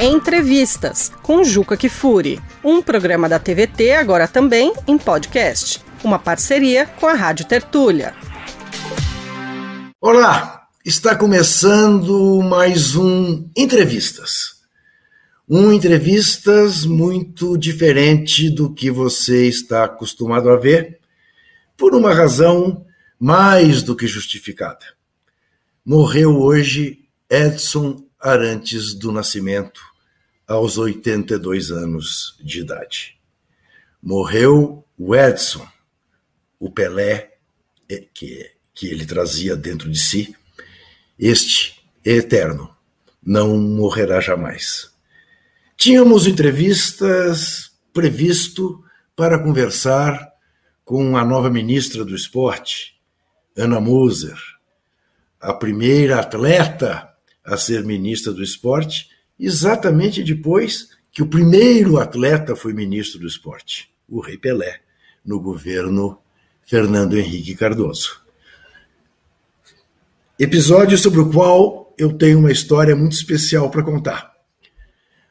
Entrevistas com Juca Kifuri, um programa da TVT agora também em podcast, uma parceria com a Rádio Tertúlia. Olá, está começando mais um Entrevistas. Um Entrevistas muito diferente do que você está acostumado a ver, por uma razão mais do que justificada. Morreu hoje Edson Arantes do Nascimento, aos 82 anos de idade. Morreu o Edson, o Pelé eh, que, que ele trazia dentro de si. Este é eterno, não morrerá jamais. Tínhamos entrevistas previsto para conversar com a nova ministra do Esporte, Ana Moser, a primeira atleta a ser ministra do Esporte, exatamente depois que o primeiro atleta foi ministro do Esporte, o Rei Pelé, no governo Fernando Henrique Cardoso. Episódio sobre o qual eu tenho uma história muito especial para contar.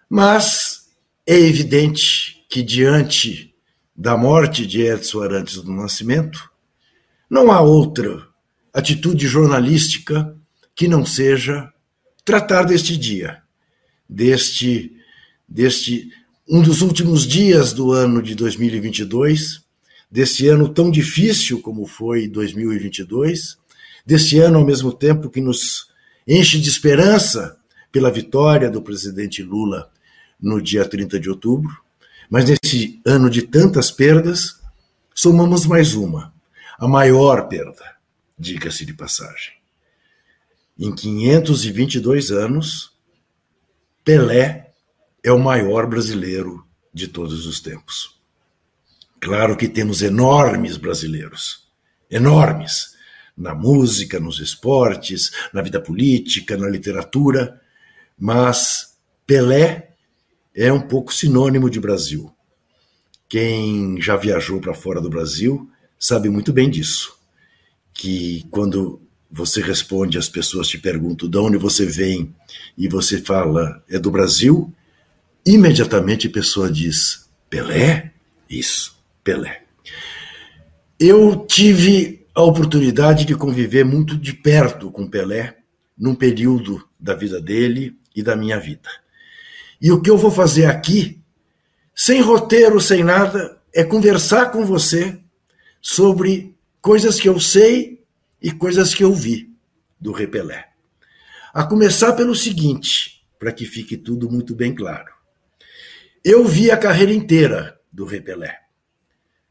Mas é evidente que, diante da morte de Edson Arantes do Nascimento, não há outra atitude jornalística que não seja tratar deste dia, deste, deste um dos últimos dias do ano de 2022, desse ano tão difícil como foi 2022, desse ano ao mesmo tempo que nos enche de esperança pela vitória do presidente Lula no dia 30 de outubro, mas nesse ano de tantas perdas, somamos mais uma, a maior perda, diga-se de passagem. Em 522 anos, Pelé é o maior brasileiro de todos os tempos. Claro que temos enormes brasileiros, enormes, na música, nos esportes, na vida política, na literatura, mas Pelé é um pouco sinônimo de Brasil. Quem já viajou para fora do Brasil sabe muito bem disso. Que quando você responde, as pessoas te perguntam de onde você vem e você fala é do Brasil, imediatamente a pessoa diz Pelé? Isso, Pelé. Eu tive a oportunidade de conviver muito de perto com Pelé num período da vida dele e da minha vida. E o que eu vou fazer aqui, sem roteiro, sem nada, é conversar com você sobre coisas que eu sei e coisas que eu vi do Repelé. A começar pelo seguinte, para que fique tudo muito bem claro. Eu vi a carreira inteira do Repelé.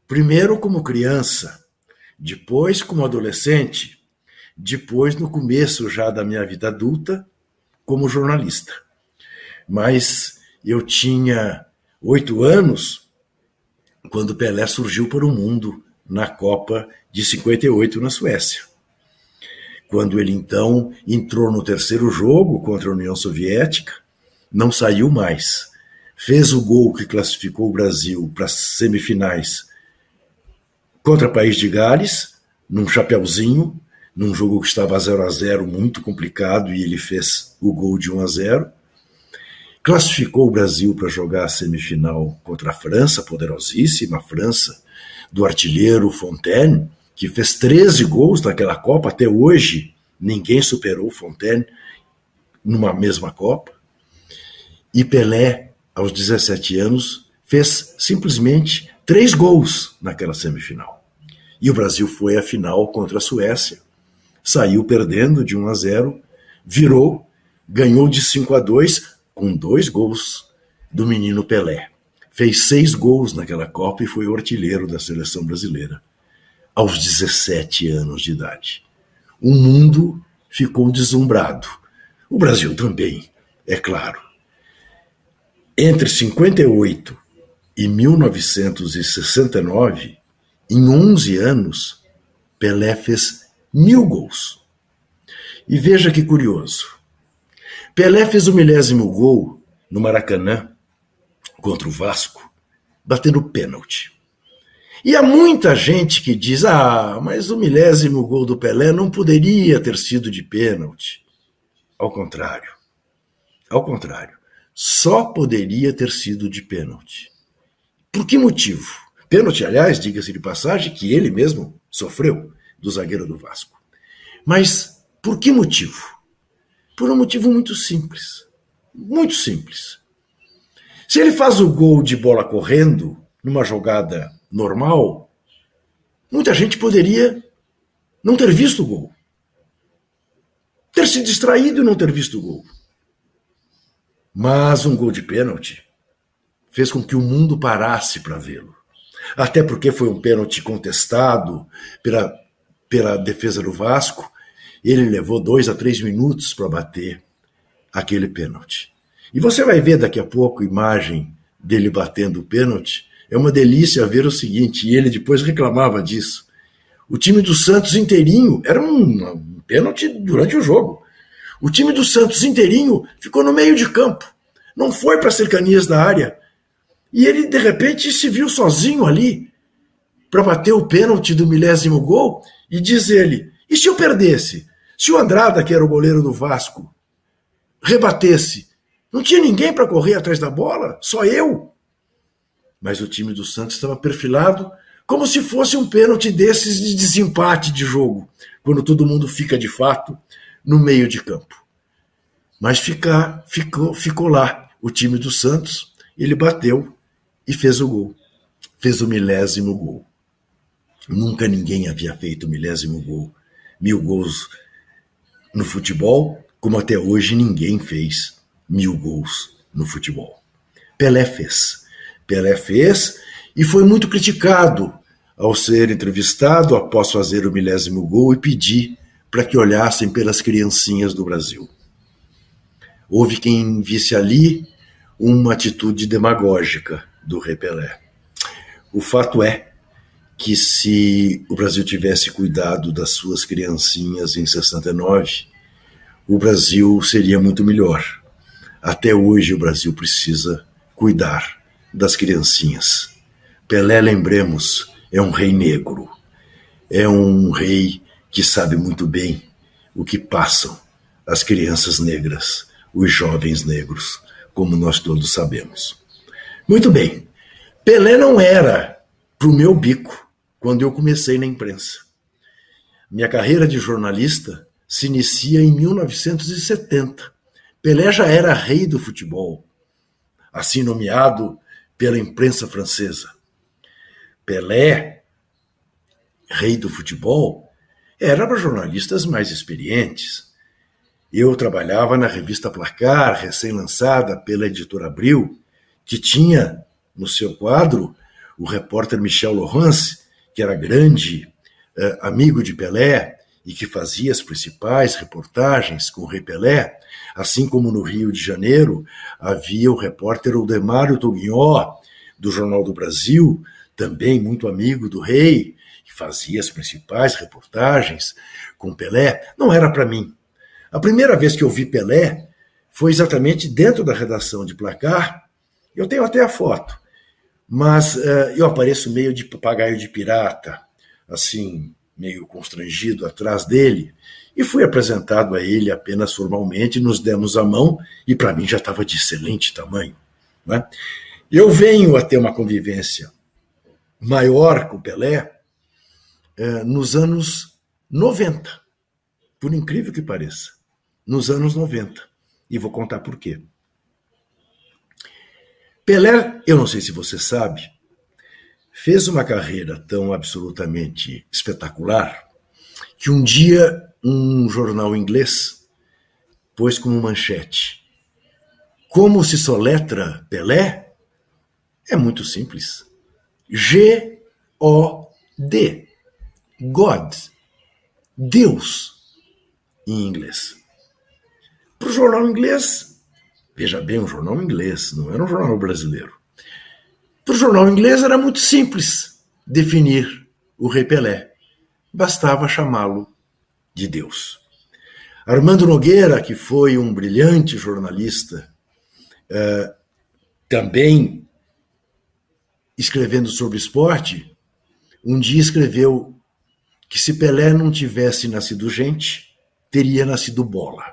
Primeiro como criança, depois como adolescente, depois no começo já da minha vida adulta, como jornalista. Mas eu tinha oito anos quando Pelé surgiu para o mundo na Copa de 58 na Suécia quando ele então entrou no terceiro jogo contra a União Soviética, não saiu mais. Fez o gol que classificou o Brasil para as semifinais contra o País de Gales, num chapeuzinho, num jogo que estava 0 a 0 muito complicado, e ele fez o gol de 1 a 0 Classificou o Brasil para jogar a semifinal contra a França, poderosíssima França, do artilheiro Fontaine, que fez 13 gols naquela Copa, até hoje ninguém superou Fontaine numa mesma Copa. E Pelé, aos 17 anos, fez simplesmente três gols naquela semifinal. E o Brasil foi à final contra a Suécia, saiu perdendo de 1 a 0, virou, ganhou de 5 a 2 com dois gols do menino Pelé. Fez seis gols naquela Copa e foi o artilheiro da seleção brasileira aos 17 anos de idade. O mundo ficou deslumbrado. O Brasil também, é claro. Entre 58 e 1969, em 11 anos, Pelé fez mil gols. E veja que curioso. Pelé fez o milésimo gol no Maracanã contra o Vasco, batendo pênalti. E há muita gente que diz: ah, mas o milésimo gol do Pelé não poderia ter sido de pênalti. Ao contrário. Ao contrário. só poderia ter sido de pênalti. Por que motivo? Pênalti, aliás, diga-se de passagem, que ele mesmo sofreu do zagueiro do Vasco. Mas por que motivo? Por um motivo muito simples. Muito simples. Se ele faz o gol de bola correndo, numa jogada normal, muita gente poderia não ter visto o gol. Ter se distraído e não ter visto o gol. Mas um gol de pênalti fez com que o mundo parasse para vê-lo. Até porque foi um pênalti contestado pela, pela defesa do Vasco. Ele levou dois a três minutos para bater aquele pênalti. E você vai ver daqui a pouco imagem dele batendo o pênalti. É uma delícia ver o seguinte, e ele depois reclamava disso. O time do Santos inteirinho era um, pênalti durante o jogo. O time do Santos inteirinho ficou no meio de campo, não foi para cercanias da área. E ele, de repente, se viu sozinho ali para bater o pênalti do milésimo gol e diz ele: e se eu perdesse? Se o Andrada, que era o goleiro do Vasco, rebatesse, não tinha ninguém para correr atrás da bola, só eu. Mas o time do Santos estava perfilado como se fosse um pênalti desses de desempate de jogo, quando todo mundo fica de fato no meio de campo. Mas ficou, ficou lá o time do Santos, ele bateu e fez o gol. Fez o milésimo gol. Nunca ninguém havia feito o milésimo gol. Mil gols no futebol, como até hoje ninguém fez mil gols no futebol. Pelé fez. Pelé fez e foi muito criticado ao ser entrevistado após fazer o milésimo gol e pedir para que olhassem pelas criancinhas do Brasil. Houve quem visse ali uma atitude demagógica do rei Pelé. O fato é que se o Brasil tivesse cuidado das suas criancinhas em 69, o Brasil seria muito melhor. Até hoje o Brasil precisa cuidar das criancinhas. Pelé, lembremos, é um rei negro. É um rei que sabe muito bem o que passam as crianças negras, os jovens negros, como nós todos sabemos. Muito bem, Pelé não era para o meu bico quando eu comecei na imprensa. Minha carreira de jornalista se inicia em 1970. Pelé já era rei do futebol, assim nomeado pela imprensa francesa. Pelé, rei do futebol, era para jornalistas mais experientes. Eu trabalhava na revista Placar, recém-lançada pela editora Abril, que tinha no seu quadro o repórter Michel Laurence, que era grande eh, amigo de Pelé e que fazia as principais reportagens com o Rei Pelé, assim como no Rio de Janeiro havia o repórter Odemário Toguinhó, do Jornal do Brasil, também muito amigo do rei, que fazia as principais reportagens com Pelé, não era para mim. A primeira vez que eu vi Pelé foi exatamente dentro da redação de Placar. Eu tenho até a foto, mas uh, eu apareço meio de papagaio de pirata, assim, meio constrangido atrás dele, e fui apresentado a ele apenas formalmente, nos demos a mão, e para mim já estava de excelente tamanho. Né? Eu venho a ter uma convivência maior com Pelé é, nos anos 90, por incrível que pareça, nos anos 90. E vou contar por quê. Pelé, eu não sei se você sabe, fez uma carreira tão absolutamente espetacular que um dia um jornal inglês pôs como manchete: Como se soletra Pelé? É muito simples. G-O-D. God, Deus, em inglês. Para o jornal inglês, veja bem, um jornal inglês, não era um jornal brasileiro. Para o jornal inglês era muito simples definir o rei Pelé. Bastava chamá-lo de Deus. Armando Nogueira, que foi um brilhante jornalista, uh, também escrevendo sobre esporte, um dia escreveu que se Pelé não tivesse nascido gente, teria nascido bola.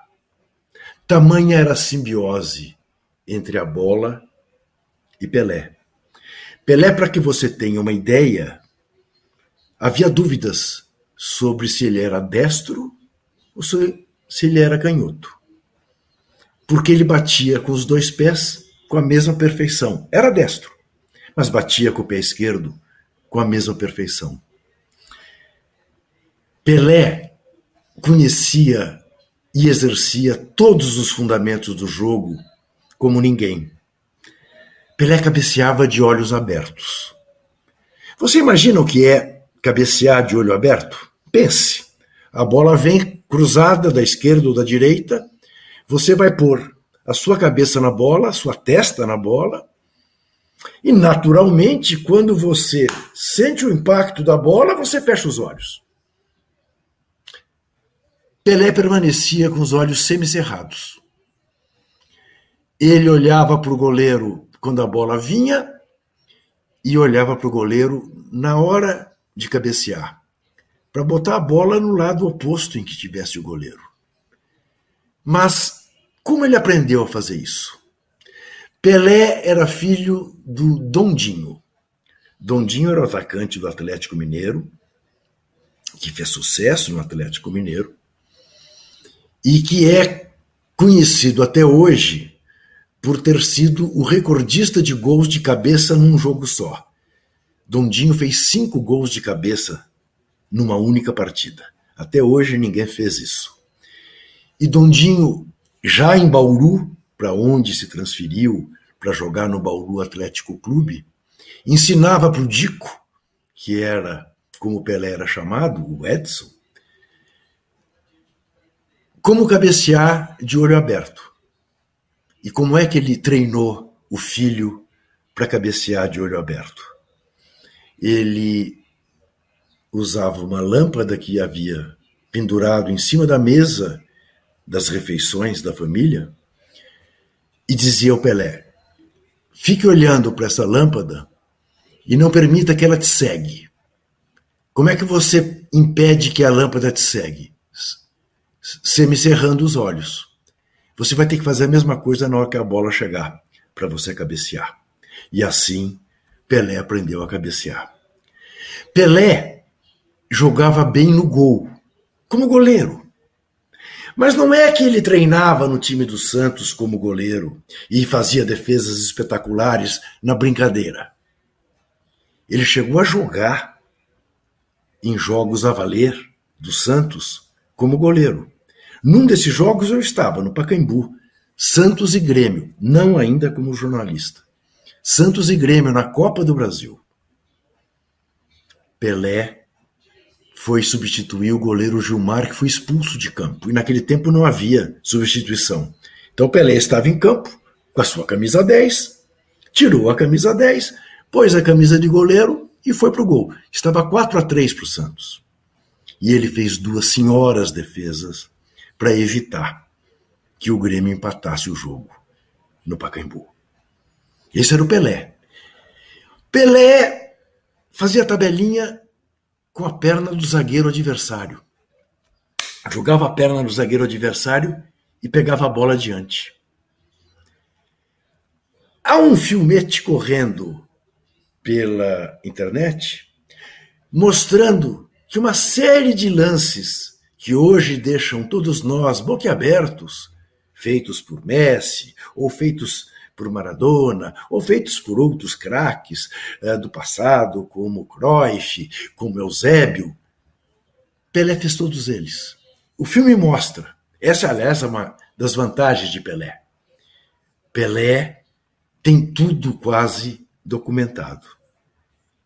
Tamanha era a simbiose entre a bola e Pelé. Pelé, para que você tenha uma ideia, havia dúvidas sobre se ele era destro ou se, ele era canhoto. Porque ele batia com os dois pés com a mesma perfeição. Era destro, mas batia com o pé esquerdo com a mesma perfeição. Pelé conhecia e exercia todos os fundamentos do jogo como ninguém. Pelé cabeceava de olhos abertos. Você imagina o que é cabecear de olho aberto? Pense. A bola vem cruzada da esquerda ou da direita, você vai pôr a sua cabeça na bola, a sua testa na bola, e naturalmente, quando você sente o impacto da bola, você fecha os olhos. Pelé permanecia com os olhos semicerrados. Ele olhava para o goleiro quando a bola vinha e olhava para o goleiro na hora de cabecear, para botar a bola no lado oposto em que tivesse o goleiro. Mas como ele aprendeu a fazer isso? Pelé era filho do Dondinho. Dondinho era o atacante do Atlético Mineiro, que fez sucesso no Atlético Mineiro, e que é conhecido até hoje por ter sido o recordista de gols de cabeça num jogo só. Dondinho fez cinco gols de cabeça numa única partida. Até hoje ninguém fez isso. E Dondinho, já em Bauru, para onde se transferiu para jogar no Bauru Atlético Clube, ensinava para o Dico, que era como Pelé era chamado, o Edson, como cabecear de olho aberto. E como é que ele treinou o filho para cabecear de olho aberto? Ele usava uma lâmpada que havia pendurado em cima da mesa das refeições da família e dizia ao Pelé: Fique olhando para essa lâmpada e não permita que ela te segue. Como é que você impede que a lâmpada te segue? Semicerrando os olhos. Você vai ter que fazer a mesma coisa na hora que a bola chegar, para você cabecear. E assim, Pelé aprendeu a cabecear. Pelé jogava bem no gol, como goleiro. Mas não é que ele treinava no time do Santos como goleiro e fazia defesas espetaculares na brincadeira. Ele chegou a jogar em jogos a valer do Santos como goleiro. Num desses jogos eu estava, no Pacaembu, Santos e Grêmio, não ainda como jornalista. Santos e Grêmio na Copa do Brasil. Pelé foi substituir o goleiro Gilmar, que foi expulso de campo. E naquele tempo não havia substituição. Então Pelé estava em campo com a sua camisa 10, tirou a camisa 10, pôs a camisa de goleiro e foi para o gol. Estava 4 a 3 para o Santos. E ele fez duas senhoras defesas para evitar que o Grêmio empatasse o jogo no Pacaembu. Esse era o Pelé. Pelé fazia tabelinha com a perna do zagueiro adversário. Jogava a perna no zagueiro adversário e pegava a bola adiante. Há um filmete correndo pela internet mostrando que uma série de lances que hoje deixam todos nós boquiabertos, feitos por Messi, ou feitos por Maradona, ou feitos por outros craques uh, do passado, como Cruyff, como Eusébio. Pelé fez todos eles. O filme mostra. Essa, aliás, é uma das vantagens de Pelé. Pelé tem tudo quase documentado.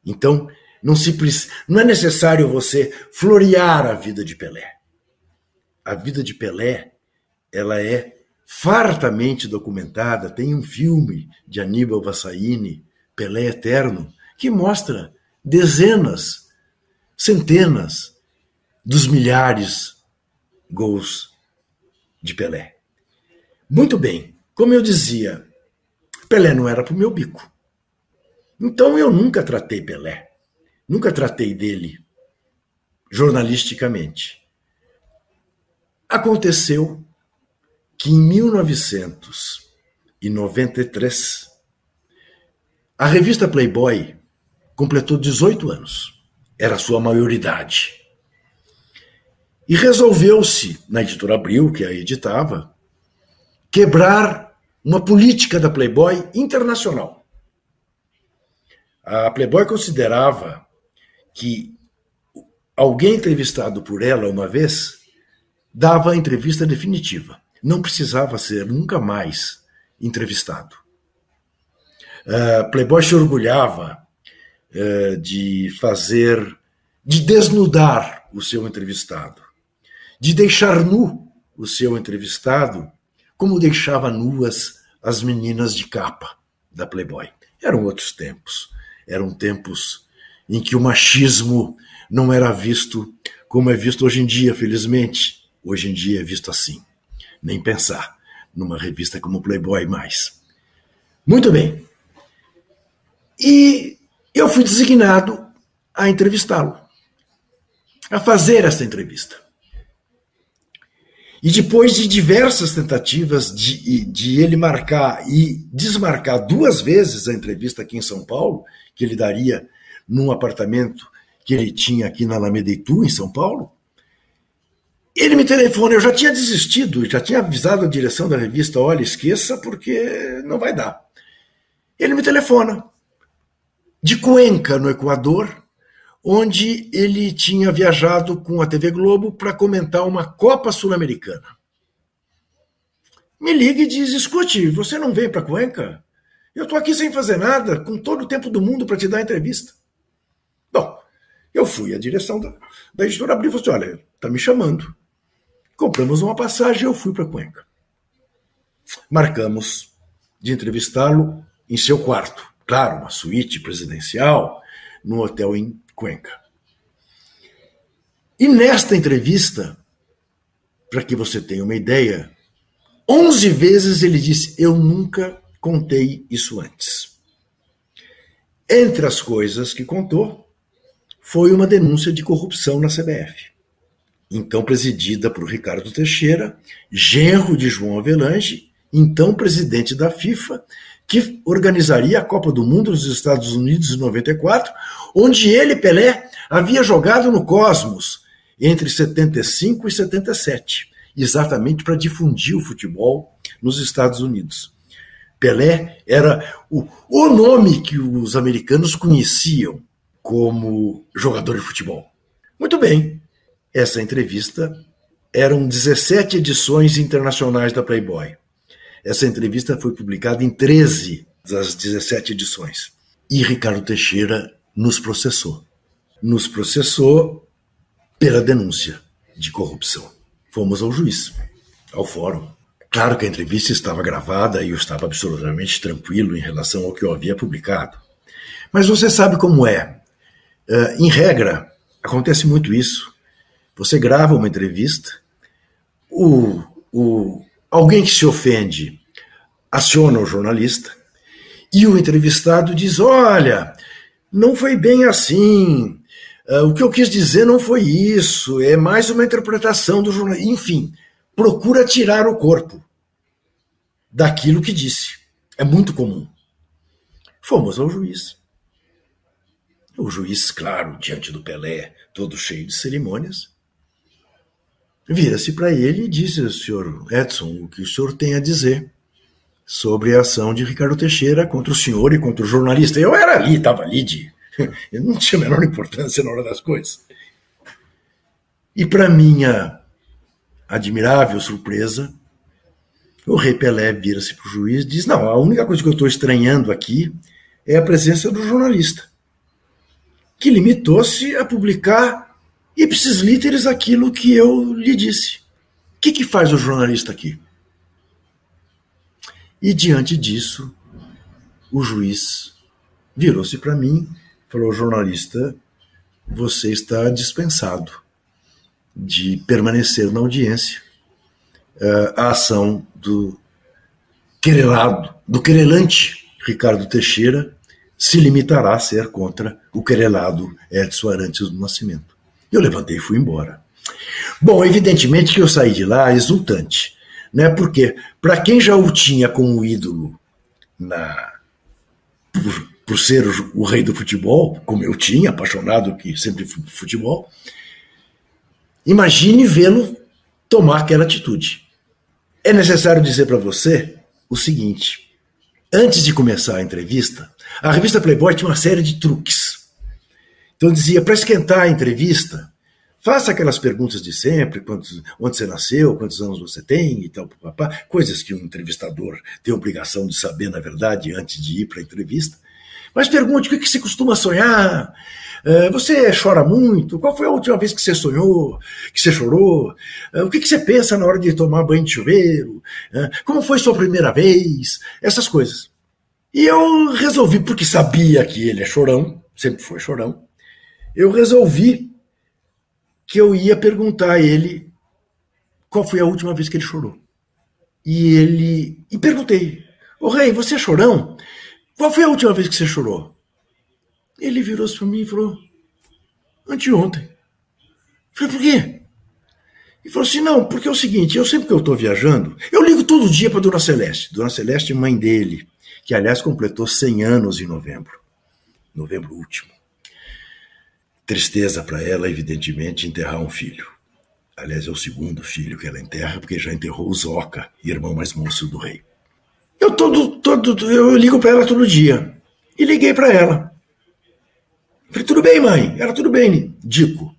Então, não, se, não é necessário você florear a vida de Pelé a vida de Pelé ela é fartamente documentada. Tem um filme de Aníbal Vassaini, Pelé Eterno, que mostra dezenas, centenas dos milhares gols de Pelé. Muito bem, como eu dizia, Pelé não era para o meu bico. Então eu nunca tratei Pelé, nunca tratei dele jornalisticamente. Aconteceu que em 1900 1993, a revista Playboy completou 18 anos. Era sua maioridade. E resolveu-se, na editora Abril, que a editava, quebrar uma política da Playboy internacional. A Playboy considerava que alguém entrevistado por ela uma vez dava a entrevista definitiva. Não precisava ser nunca mais entrevistado. Uh, Playboy se orgulhava uh, de fazer, de desnudar o seu entrevistado, de deixar nu o seu entrevistado, como deixava nuas as meninas de capa da Playboy. Eram outros tempos. Eram tempos em que o machismo não era visto como é visto hoje em dia, felizmente. Hoje em dia é visto assim. Nem pensar numa revista como Playboy mais. Muito bem. E eu fui designado a entrevistá-lo, a fazer essa entrevista. E depois de diversas tentativas de, de ele marcar e desmarcar duas vezes a entrevista aqui em São Paulo, que ele daria num apartamento que ele tinha aqui na Alameda Itu, em São Paulo, ele me telefona, eu já tinha desistido, já tinha avisado a direção da revista, olha, esqueça, porque não vai dar. Ele me telefona, de Cuenca, no Equador, onde ele tinha viajado com a TV Globo para comentar uma Copa Sul-Americana. Me liga e diz: escute, você não vem para Cuenca? Eu estou aqui sem fazer nada, com todo o tempo do mundo para te dar entrevista. Bom, eu fui à direção da, da editora Abril e falei assim: olha, está me chamando. Compramos uma passagem e eu fui para Cuenca. Marcamos de entrevistá-lo em seu quarto. Claro, uma suíte presidencial, num hotel em Cuenca. E nesta entrevista, para que você tenha uma ideia, 11 vezes ele disse: Eu nunca contei isso antes. Entre as coisas que contou, foi uma denúncia de corrupção na CBF, então presidida por Ricardo Teixeira, genro de João Avelange, então presidente da FIFA, que organizaria a Copa do Mundo nos Estados Unidos em 94, onde ele, Pelé, havia jogado no Cosmos entre 75 e 77, exatamente para difundir o futebol nos Estados Unidos. Pelé era o, o nome que os americanos conheciam como jogador de futebol. Muito bem, essa entrevista eram 17 edições internacionais da Playboy. Essa entrevista foi publicada em 13 das 17 edições. E Ricardo Teixeira nos processou. Nos processou pela denúncia de corrupção. Fomos ao juiz, ao fórum. Claro que a entrevista estava gravada e eu estava absolutamente tranquilo em relação ao que eu havia publicado. Mas você sabe como é. Uh, em regra, acontece muito isso. Você grava uma entrevista, o, o, alguém que se ofende aciona o jornalista e o entrevistado diz: Olha, não foi bem assim. Uh, o que eu quis dizer não foi isso, é mais uma interpretação do jornal. Enfim, procura tirar o corpo daquilo que disse. É muito comum. Fomos ao juiz. O juiz, claro, diante do Pelé, todo cheio de cerimônias, vira-se para ele e disse: Senhor Edson, o que o senhor tem a dizer sobre a ação de Ricardo Teixeira contra o senhor e contra o jornalista? Eu era ali, estava ali, de, eu não tinha a menor importância na hora das coisas. E para minha admirável surpresa, o rei Pelé vira-se para o juiz e diz: Não, a única coisa que eu estou estranhando aqui é a presença do jornalista, que limitou-se a publicar ipsis literis aquilo que eu lhe disse. O que, que faz o jornalista aqui? E diante disso, o juiz virou-se para mim falou: jornalista, você está dispensado de permanecer na audiência. Uh, a ação do querelado, do querelante Ricardo Teixeira se limitará a ser contra o querelado Edson Arantes do Nascimento. Eu levantei e fui embora. Bom, evidentemente que eu saí de lá exultante. Né? Porque, para quem já o tinha como ídolo na, por, por ser o, rei do futebol, como eu tinha, apaixonado que sempre fui futebol, imagine vê-lo tomar aquela atitude. É necessário dizer para você o seguinte: antes de começar a entrevista, a revista Playboy tinha uma série de truques. Então dizia, para esquentar a entrevista, faça aquelas perguntas de sempre, quantos, onde você nasceu, quantos anos você tem e tal, papá, coisas que um entrevistador tem obrigação de saber, na verdade, antes de ir para a entrevista. Mas pergunte o que, que você costuma sonhar, é, você chora muito? Qual foi a última vez que você sonhou, que você chorou? É, o que, você pensa na hora de tomar banho de chuveiro? É, como foi sua primeira vez? Essas coisas. E eu resolvi, porque sabia que ele é chorão, sempre foi chorão, eu resolvi que eu ia perguntar a ele qual foi a última vez que ele chorou. E ele. E perguntei: Ô rei, você é chorão? Qual foi a última vez que você chorou? Ele virou-se para mim e falou: Anteontem. Falei, por quê? E falou assim: não, porque é o seguinte, eu sempre que eu estou viajando, eu ligo todo dia para Dona Celeste. Dona Celeste, mãe dele, que aliás completou 100 anos em novembro. Novembro último. Tristeza para ela, evidentemente, enterrar um filho. Aliás, é o segundo filho que ela enterra, porque já enterrou o Zoca, irmão mais moço do rei. Eu todo, todo, eu ligo para ela todo dia. E liguei para ela. Falei, tudo bem, mãe? Ela, tudo bem, Dico.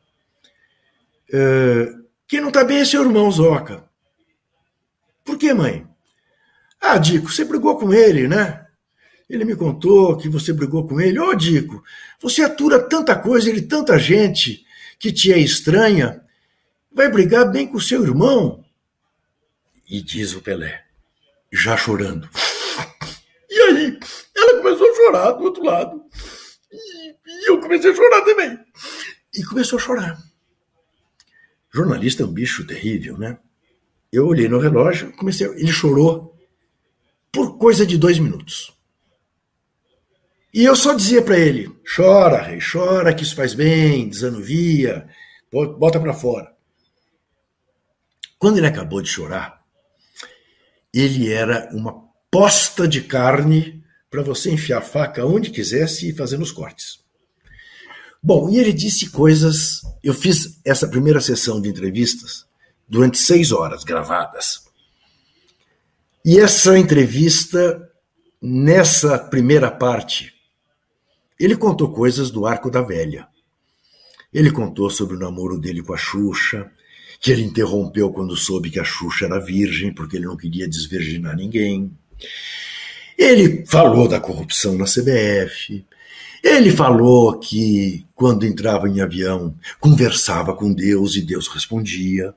É, quem não tá bem é seu irmão, Zoca. Por que, mãe? Ah, Dico, você brigou com ele, né? Ele me contou que você brigou com ele. Ô, oh, Dico, você atura tanta coisa, ele tanta gente que te é estranha. Vai brigar bem com seu irmão? E diz o Pelé já chorando. E aí, ela começou a chorar do outro lado. E, eu comecei a chorar também. E começou a chorar. Jornalista é um bicho terrível, né? Eu olhei no relógio, comecei. Ele chorou por coisa de dois minutos. E eu só dizia para ele: chora, rei, chora, que isso faz bem, desanuvia, bota para fora. Quando ele acabou de chorar, ele era uma posta de carne para você enfiar a faca onde quisesse e fazer os cortes. Bom, e ele disse coisas. Eu fiz essa primeira sessão de entrevistas durante seis horas gravadas. E essa entrevista, nessa primeira parte, ele contou coisas do Arco da Velha. Ele contou sobre o namoro dele com a Xuxa, que ele interrompeu quando soube que a Xuxa era virgem, porque ele não queria desvirginar ninguém. Ele falou da corrupção na CBF. Ele falou que, quando entrava em avião, conversava com Deus e Deus respondia.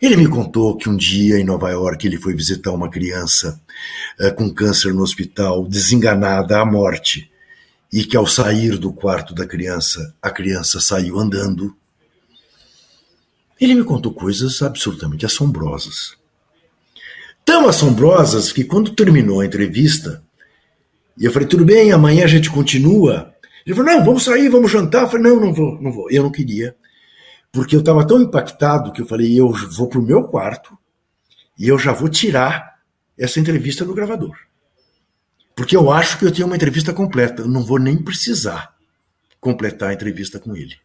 Ele me contou que um dia em Nova York ele foi visitar uma criança uh, com câncer no hospital, desenganada à morte, e que ao sair do quarto da criança, a criança saiu andando ele me contou coisas absolutamente assombrosas. Tão assombrosas que quando terminou a entrevista, e eu falei, tudo bem, amanhã a gente continua. Ele falou, não, vamos sair, vamos jantar. Eu falei, não, não vou, não vou. Eu não queria. Porque eu estava tão impactado que eu falei, eu vou para o meu quarto e eu já vou tirar essa entrevista do gravador. Porque eu acho que eu tenho uma entrevista completa. Eu não vou nem precisar completar a entrevista com ele.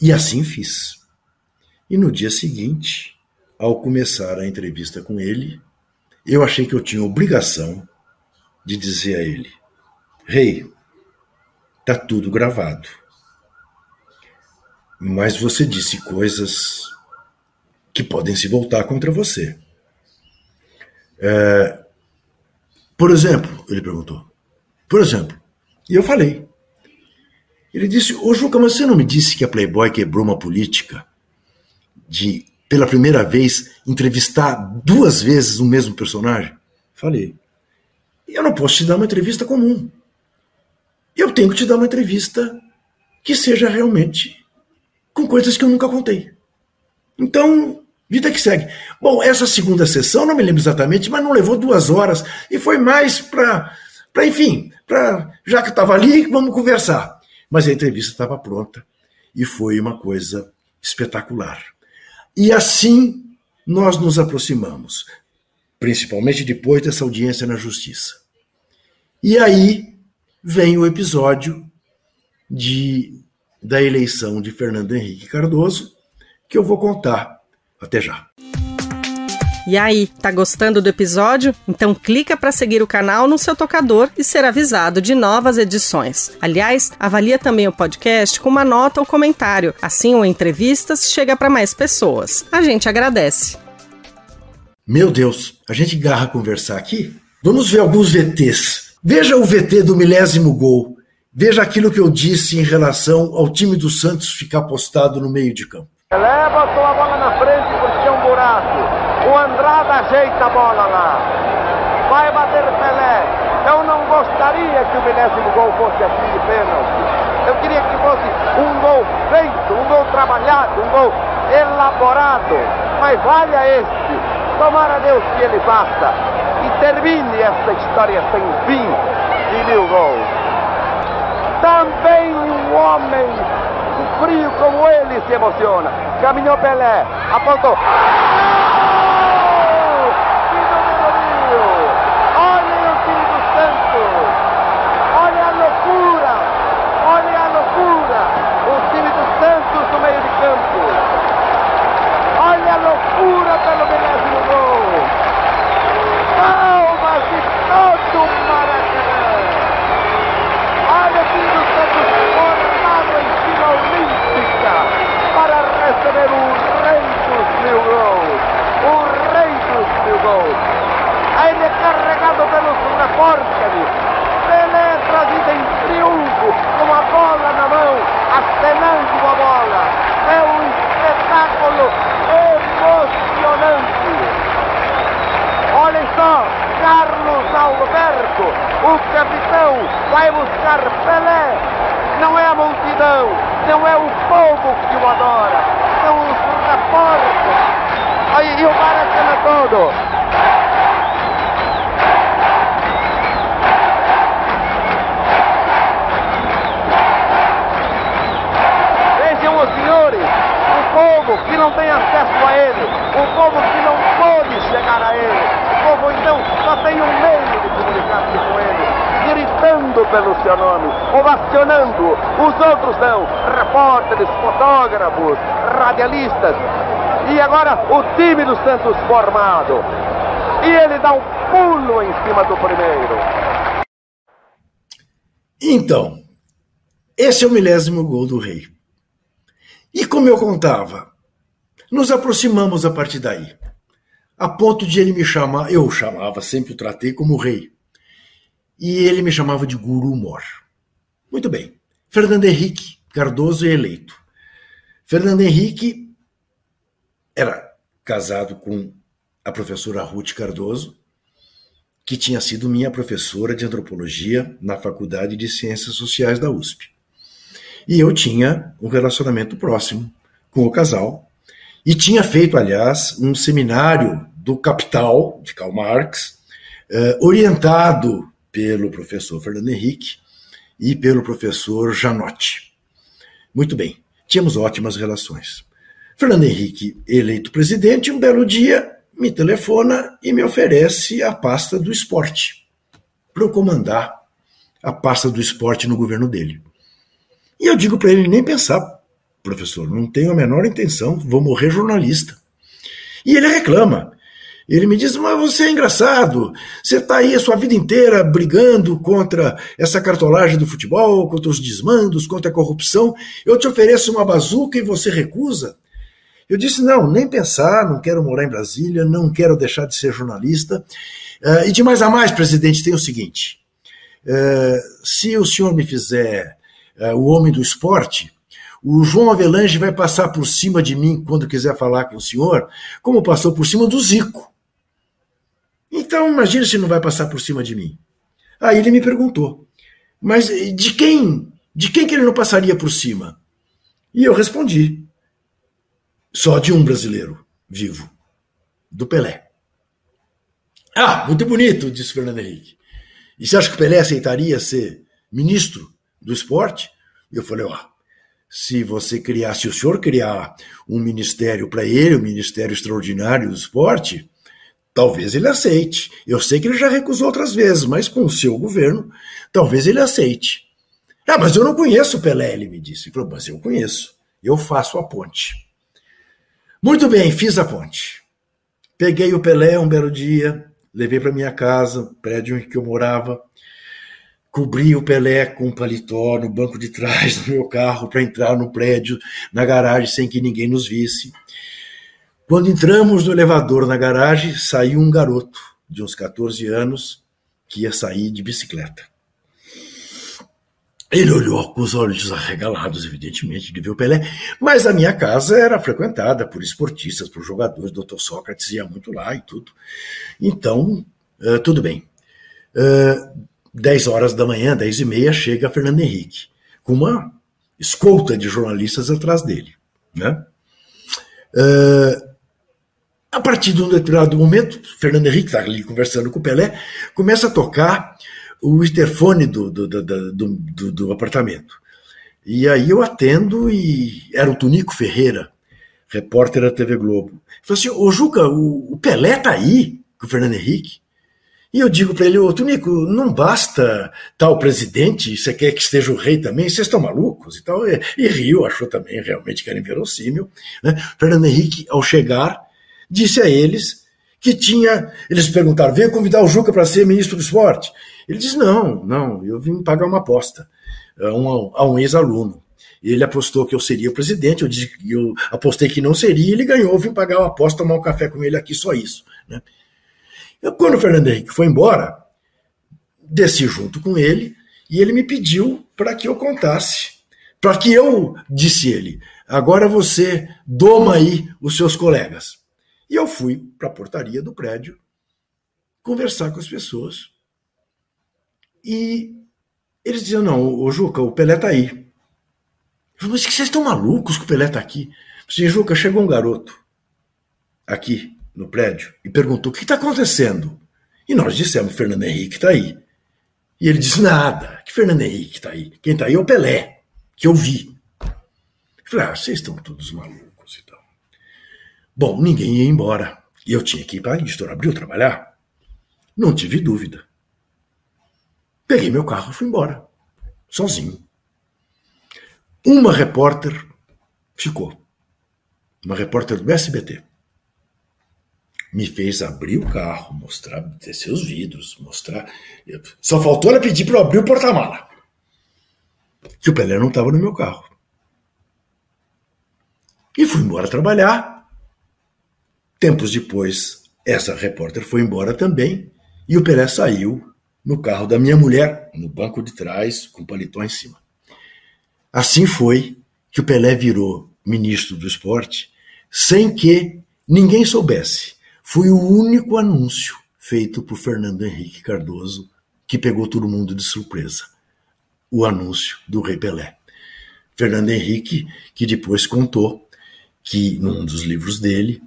E assim fiz. E no dia seguinte, ao começar a entrevista com ele, eu achei que eu tinha obrigação de dizer a ele: Rei, tá tudo gravado. Mas você disse coisas que podem se voltar contra você. É, por exemplo, ele perguntou. Por exemplo, e eu falei. Ele disse: Ô Juca, mas você não me disse que a Playboy quebrou uma política de, pela primeira vez, entrevistar duas vezes o mesmo personagem? Falei. Eu não posso te dar uma entrevista comum. Eu tenho que te dar uma entrevista que seja realmente com coisas que eu nunca contei. Então, vida que segue. Bom, essa segunda sessão, não me lembro exatamente, mas não levou duas horas e foi mais para, enfim, para já que estava ali, vamos conversar. Mas a entrevista estava pronta e foi uma coisa espetacular. E assim nós nos aproximamos, principalmente depois dessa audiência na justiça. E aí vem o episódio de, da eleição de Fernando Henrique Cardoso, que eu vou contar. Até já. E aí, tá gostando do episódio? Então clica para seguir o canal no seu tocador e ser avisado de novas edições. Aliás, avalia também o podcast com uma nota ou comentário. Assim o Entrevistas chega para mais pessoas. A gente agradece. Meu Deus, a gente garra conversar aqui? Vamos ver alguns VTs. Veja o VT do milésimo gol. Veja aquilo que eu disse em relação ao time do Santos ficar postado no meio de campo. Leva a bola na frente porque é um buraco. O Andrada ajeita a bola lá. Vai bater Pelé. Eu não gostaria que o milésimo gol fosse assim de pênalti. Eu queria que fosse um gol feito, um gol trabalhado, um gol elaborado. Mas valha este. Tomara Deus que ele bata e termine esta história sem fim de mil gols. Também um homem frio como ele se emociona. Caminhou Pelé, apontou. Córcega. Pelé trazido em triunfo, com a bola na mão, acenando a bola. É um espetáculo emocionante. Olhem só, Carlos Alberto, o capitão, vai buscar Pelé. Não é a multidão, não é o povo que o adora, são os repórteres. Aí o Maracanã todo. Pelo seu nome, ovacionando. Os outros não, repórteres, fotógrafos, radialistas. E agora o time do Santos formado. E ele dá um pulo em cima do primeiro. Então, esse é o milésimo gol do Rei. E como eu contava, nos aproximamos a partir daí. A ponto de ele me chamar, eu chamava, sempre o tratei como rei e ele me chamava de Guru Mor. Muito bem. Fernando Henrique Cardoso é eleito. Fernando Henrique era casado com a professora Ruth Cardoso, que tinha sido minha professora de antropologia na Faculdade de Ciências Sociais da USP. E eu tinha um relacionamento próximo com o casal e tinha feito, aliás, um seminário do Capital, de Karl Marx, eh, orientado pelo professor Fernando Henrique e pelo professor Janotti. Muito bem, tínhamos ótimas relações. Fernando Henrique, eleito presidente, um belo dia me telefona e me oferece a pasta do esporte para eu comandar a pasta do esporte no governo dele. E eu digo para ele nem pensar, professor, não tenho a menor intenção, vou morrer jornalista. E ele reclama. Ele me diz: Mas você é engraçado, você está aí a sua vida inteira brigando contra essa cartolagem do futebol, contra os desmandos, contra a corrupção. Eu te ofereço uma bazuca e você recusa. Eu disse: Não, nem pensar, não quero morar em Brasília, não quero deixar de ser jornalista. Uh, e de mais a mais, presidente, tem o seguinte: uh, se o senhor me fizer uh, o homem do esporte, o João Avelange vai passar por cima de mim quando quiser falar com o senhor, como passou por cima do Zico. Então, imagina se não vai passar por cima de mim. Aí ele me perguntou, mas de quem? De quem que ele não passaria por cima? E eu respondi, só de um brasileiro vivo, do Pelé. Ah, muito bonito, disse Fernando Henrique. E você acha que o Pelé aceitaria ser ministro do esporte? E eu falei, ó, se você criar, se o senhor criar um ministério para ele, um Ministério Extraordinário do Esporte, talvez ele aceite. Eu sei que ele já recusou outras vezes, mas com o seu governo, talvez ele aceite. Ah, mas eu não conheço o Pelé, ele me disse. Ele falou, mas eu conheço. Eu faço a ponte. Muito bem, fiz a ponte. Peguei o Pelé um belo dia, levei para minha casa, prédio em que eu morava, cobri o Pelé com um paletó no banco de trás do meu carro para entrar no prédio, na garagem, sem que ninguém nos visse. Quando entramos no elevador na garagem, saiu um garoto de uns 14 anos que ia sair de bicicleta. Ele olhou com os olhos arregalados, evidentemente, de ver o Pelé, mas a minha casa era frequentada por esportistas, por jogadores, Dr. Sócrates ia muito lá e tudo. Então, uh, tudo bem. Uh, 10 horas da manhã, 10 e meia, chega Fernando Henrique, com uma escolta de jornalistas atrás dele. Né? Uh, a partir de um determinado momento, Fernando Henrique está ali conversando com o Pelé, começa a tocar o interfone do, do, do, do, apartamento. E aí eu atendo e era o Tunico Ferreira, repórter da TV Globo. Falou assim: Ô Juca, o, o Pelé tá aí com o Fernando Henrique. E eu digo para ele, ô Tunico, não basta tal presidente, você quer que esteja o rei também, vocês estão malucos e tal. E, Rio achou também realmente que era inverossímil. Né? Fernando Henrique, ao chegar, disse a eles que tinha. Eles perguntaram: veio convidar o Juca para ser ministro do esporte? Ele disse: não, não, eu vim pagar uma aposta a um, a um ex-aluno. Ele apostou que eu seria o presidente, eu, disse, eu apostei que não seria, ele ganhou, eu vim pagar uma aposta, tomar um café com ele aqui, só isso. Né? Quando o Fernando Henrique foi embora, desci junto com ele e ele me pediu para que eu contasse. Para que eu, disse ele, agora você doma aí os seus colegas. E eu fui para a portaria do prédio conversar com as pessoas. E eles diziam: Não, o Juca, o Pelé está aí. Eu falei, mas que vocês estão malucos que o Pelé está aqui? Eu Juca, chegou um garoto aqui no prédio e perguntou: O que está acontecendo? E nós dissemos: Fernando Henrique está aí. E ele disse: Nada, que Fernando Henrique está aí. Quem está aí é o Pelé, que eu vi. Eu falei: Ah, vocês estão todos malucos e tal. Bom, ninguém ia embora. E eu tinha que ir para a editora Abril trabalhar. Não tive dúvida. Peguei meu carro e fui embora, sozinho. Uma repórter ficou. Uma repórter do SBT me fez abrir o carro, mostrar, descer os vidros, mostrar. Só faltou ela pedir para eu abrir o porta-mala. Que o Pelé não estava no meu carro. E fui embora trabalhar. Tempos depois, essa repórter foi embora também. E o Pelé saiu no carro da minha mulher, no banco de trás, com o paletó em cima. Assim foi que o Pelé virou ministro do esporte sem que ninguém soubesse foi o único anúncio feito por Fernando Henrique Cardoso que pegou todo mundo de surpresa. O anúncio do Rei Pelé. Fernando Henrique, que depois contou que, num dos livros dele,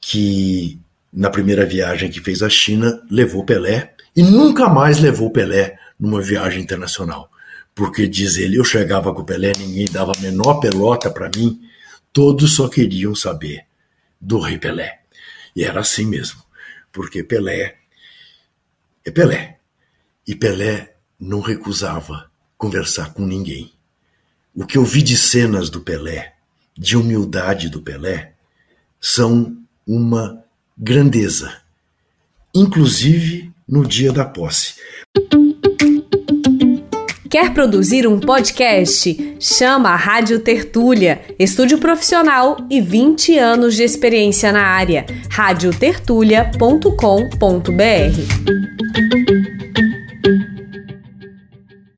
que na primeira viagem que fez à China, levou Pelé e nunca mais levou Pelé numa viagem internacional. Porque, diz ele, eu chegava com o Pelé, ninguém dava a menor pelota para mim, todos só queriam saber do Rei Pelé. E era assim mesmo, porque Pelé é Pelé. E Pelé não recusava conversar com ninguém. O que eu vi de cenas do Pelé, de humildade do Pelé, são uma grandeza, inclusive no dia da posse. Quer produzir um podcast? Chama a Rádio Tertúlia, estúdio profissional e 20 anos de experiência na área. radiotertulia.com.br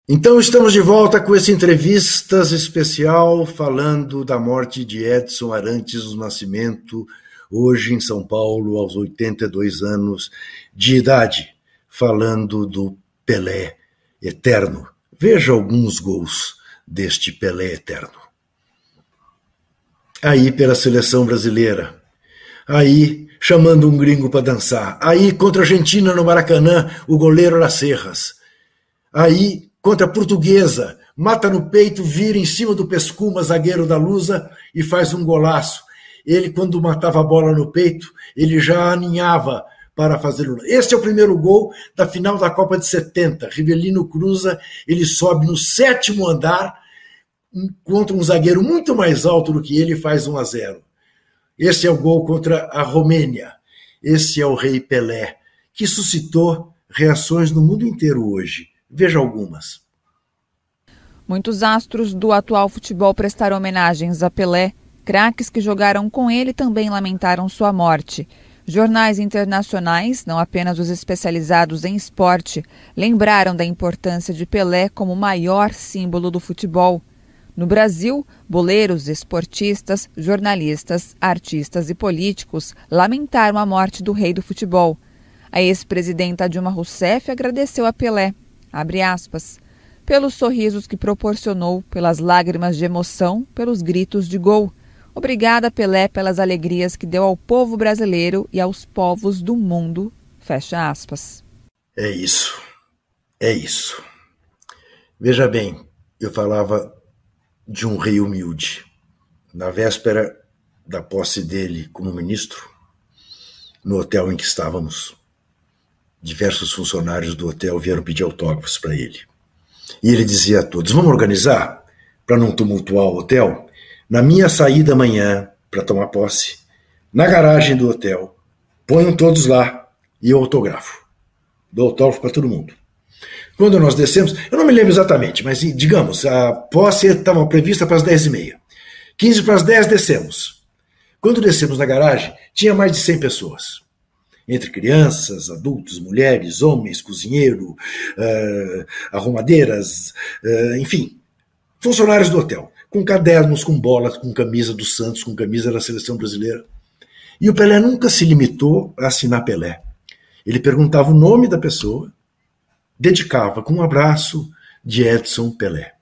Então estamos de volta com esse entrevistas especial falando da morte de Edson Arantes do Nascimento, hoje em São Paulo, aos 82 anos de idade, falando do Pelé eterno Veja alguns gols deste Pelé eterno. Aí pela seleção brasileira. Aí chamando um gringo para dançar. Aí contra a Argentina no Maracanã, o goleiro Las Serras. Aí contra a Portuguesa, mata no peito, vira em cima do pescuma, zagueiro da Lusa, e faz um golaço. Ele, quando matava a bola no peito, ele já aninhava para fazer o. Este é o primeiro gol da final da Copa de 70. Rivelino cruza, ele sobe no sétimo andar contra um zagueiro muito mais alto do que ele faz 1 a 0. Esse é o gol contra a Romênia. Esse é o Rei Pelé, que suscitou reações no mundo inteiro hoje. Veja algumas. Muitos astros do atual futebol prestaram homenagens a Pelé. Craques que jogaram com ele também lamentaram sua morte. Jornais internacionais, não apenas os especializados em esporte, lembraram da importância de Pelé como maior símbolo do futebol. No Brasil, boleiros, esportistas, jornalistas, artistas e políticos lamentaram a morte do rei do futebol. A ex-presidenta Dilma Rousseff agradeceu a Pelé, aspas, pelos sorrisos que proporcionou, pelas lágrimas de emoção, pelos gritos de gol. Obrigada, Pelé, pelas alegrias que deu ao povo brasileiro e aos povos do mundo. Fecha aspas. É isso. É isso. Veja bem, eu falava de um rei humilde. Na véspera da posse dele como ministro, no hotel em que estávamos, diversos funcionários do hotel vieram pedir autógrafos para ele. E ele dizia a todos: Vamos organizar para não tumultuar o hotel? Na minha saída amanhã para tomar posse, na garagem do hotel, ponham todos lá e eu autografo. Dou autógrafo para todo mundo. Quando nós descemos, eu não me lembro exatamente, mas digamos, a posse estava prevista para as 10h30. 15 para as 10 descemos. Quando descemos na garagem, tinha mais de 100 pessoas. Entre crianças, adultos, mulheres, homens, cozinheiro, uh, arrumadeiras, uh, enfim, funcionários do hotel, com cadernos, com bolas, com camisa do Santos, com camisa da seleção brasileira. E o Pelé nunca se limitou a assinar Pelé. Ele perguntava o nome da pessoa, dedicava com um abraço de Edson Pelé.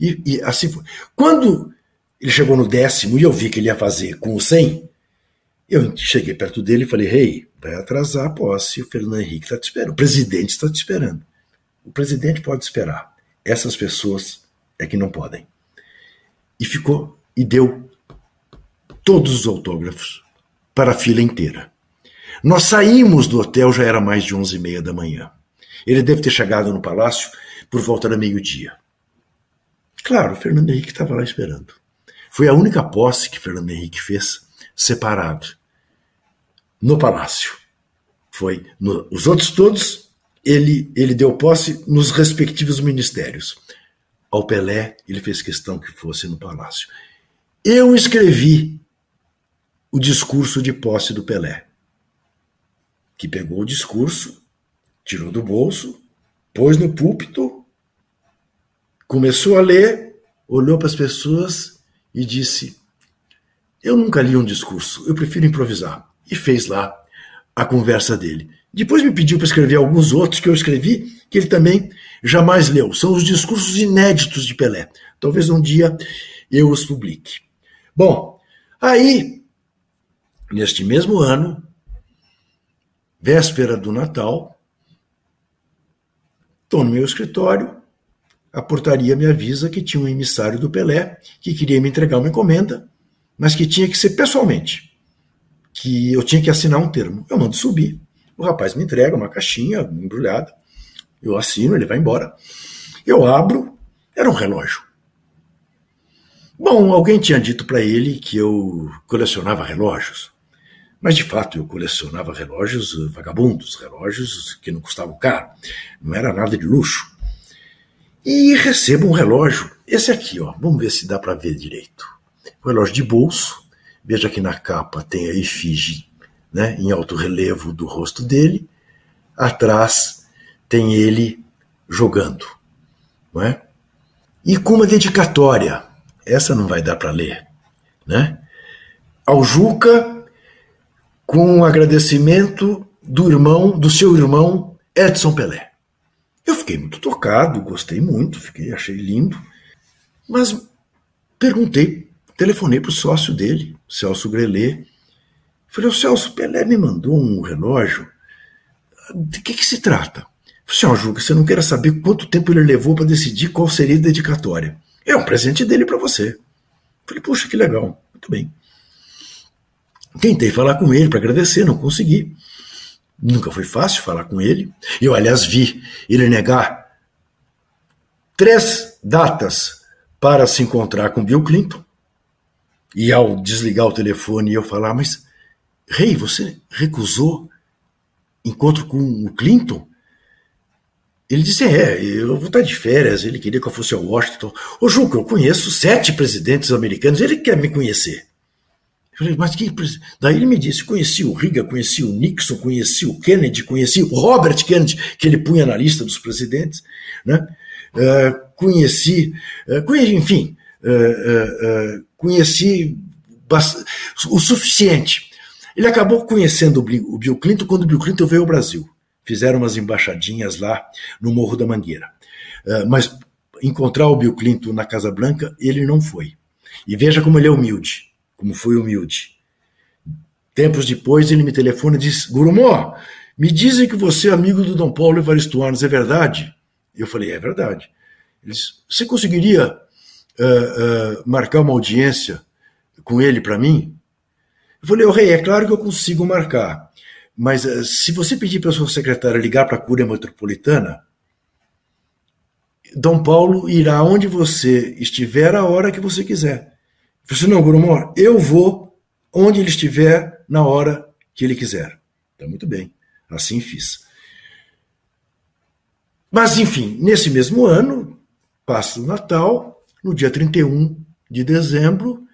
E, e, assim foi. Quando ele chegou no décimo e eu vi que ele ia fazer com o 100, eu cheguei perto dele e falei: Rei, hey, vai atrasar a posse, o Fernando Henrique está te esperando, o presidente está te esperando. O presidente pode esperar. Essas pessoas é que não podem. E ficou e deu todos os autógrafos para a fila inteira. Nós saímos do hotel, já era mais de onze e meia da manhã. Ele deve ter chegado no palácio por volta da meio-dia. Claro, o Fernando Henrique estava lá esperando. Foi a única posse que Fernando Henrique fez separado no palácio. Foi no, os outros todos ele ele deu posse nos respectivos ministérios. Ao Pelé ele fez questão que fosse no palácio. Eu escrevi o discurso de posse do Pelé, que pegou o discurso tirou do bolso, pôs no púlpito, começou a ler, olhou para as pessoas e disse: Eu nunca li um discurso, eu prefiro improvisar. E fez lá a conversa dele. Depois me pediu para escrever alguns outros que eu escrevi, que ele também jamais leu. São os discursos inéditos de Pelé. Talvez um dia eu os publique. Bom, aí, neste mesmo ano, véspera do Natal, Estou no meu escritório, a portaria me avisa que tinha um emissário do Pelé que queria me entregar uma encomenda, mas que tinha que ser pessoalmente, que eu tinha que assinar um termo. Eu mando subir, o rapaz me entrega uma caixinha embrulhada, eu assino, ele vai embora. Eu abro, era um relógio. Bom, alguém tinha dito para ele que eu colecionava relógios. Mas de fato eu colecionava relógios eh, vagabundos, relógios que não custavam caro, não era nada de luxo. E recebo um relógio, esse aqui, ó, vamos ver se dá para ver direito. Um relógio de bolso, veja que na capa tem a efígie né, em alto relevo do rosto dele, atrás tem ele jogando, não é? E com uma dedicatória, essa não vai dar para ler, né? Ao Juca com um agradecimento do irmão, do seu irmão Edson Pelé. Eu fiquei muito tocado, gostei muito, fiquei, achei lindo, mas perguntei, telefonei para o sócio dele, Celso Grelê. Falei, o Celso, Pelé me mandou um relógio. De que, que se trata? Senhor Juca, você não quer saber quanto tempo ele levou para decidir qual seria a dedicatória. É um presente dele para você. Falei, puxa, que legal. Muito bem. Tentei falar com ele para agradecer, não consegui. Nunca foi fácil falar com ele. Eu, aliás, vi ele negar três datas para se encontrar com Bill Clinton. E ao desligar o telefone eu falar, mas, rei, hey, você recusou encontro com o Clinton? Ele disse: É, eu vou estar de férias. Ele queria que eu fosse ao Washington. Ô, Juca, eu conheço sete presidentes americanos, ele quer me conhecer. Eu falei, mas que. Daí ele me disse: conheci o Riga, conheci o Nixon, conheci o Kennedy, conheci o Robert Kennedy, que ele punha na lista dos presidentes, né? Uh, conheci, uh, conheci, enfim, uh, conheci o suficiente. Ele acabou conhecendo o Bill Clinton quando o Bill Clinton veio ao Brasil fizeram umas embaixadinhas lá no Morro da Mangueira. Uh, mas encontrar o Bill Clinton na Casa Branca, ele não foi. E veja como ele é humilde, como foi humilde. Tempos depois, ele me telefona e diz: Gurumó, me dizem que você é amigo do Dom Paulo Evaristo Arnes, é verdade? Eu falei: é verdade. Ele disse: você conseguiria uh, uh, marcar uma audiência com ele para mim? Eu falei: o oh, rei, é claro que eu consigo marcar. Mas eh, se você pedir para sua secretária ligar para a Cúria Metropolitana, Dom Paulo irá onde você estiver a hora que você quiser. Falei, não, Gurumor, eu vou onde ele estiver na hora que ele quiser. Tá muito bem. Assim fiz. Mas, enfim, nesse mesmo ano, passa o Natal, no dia 31 de dezembro,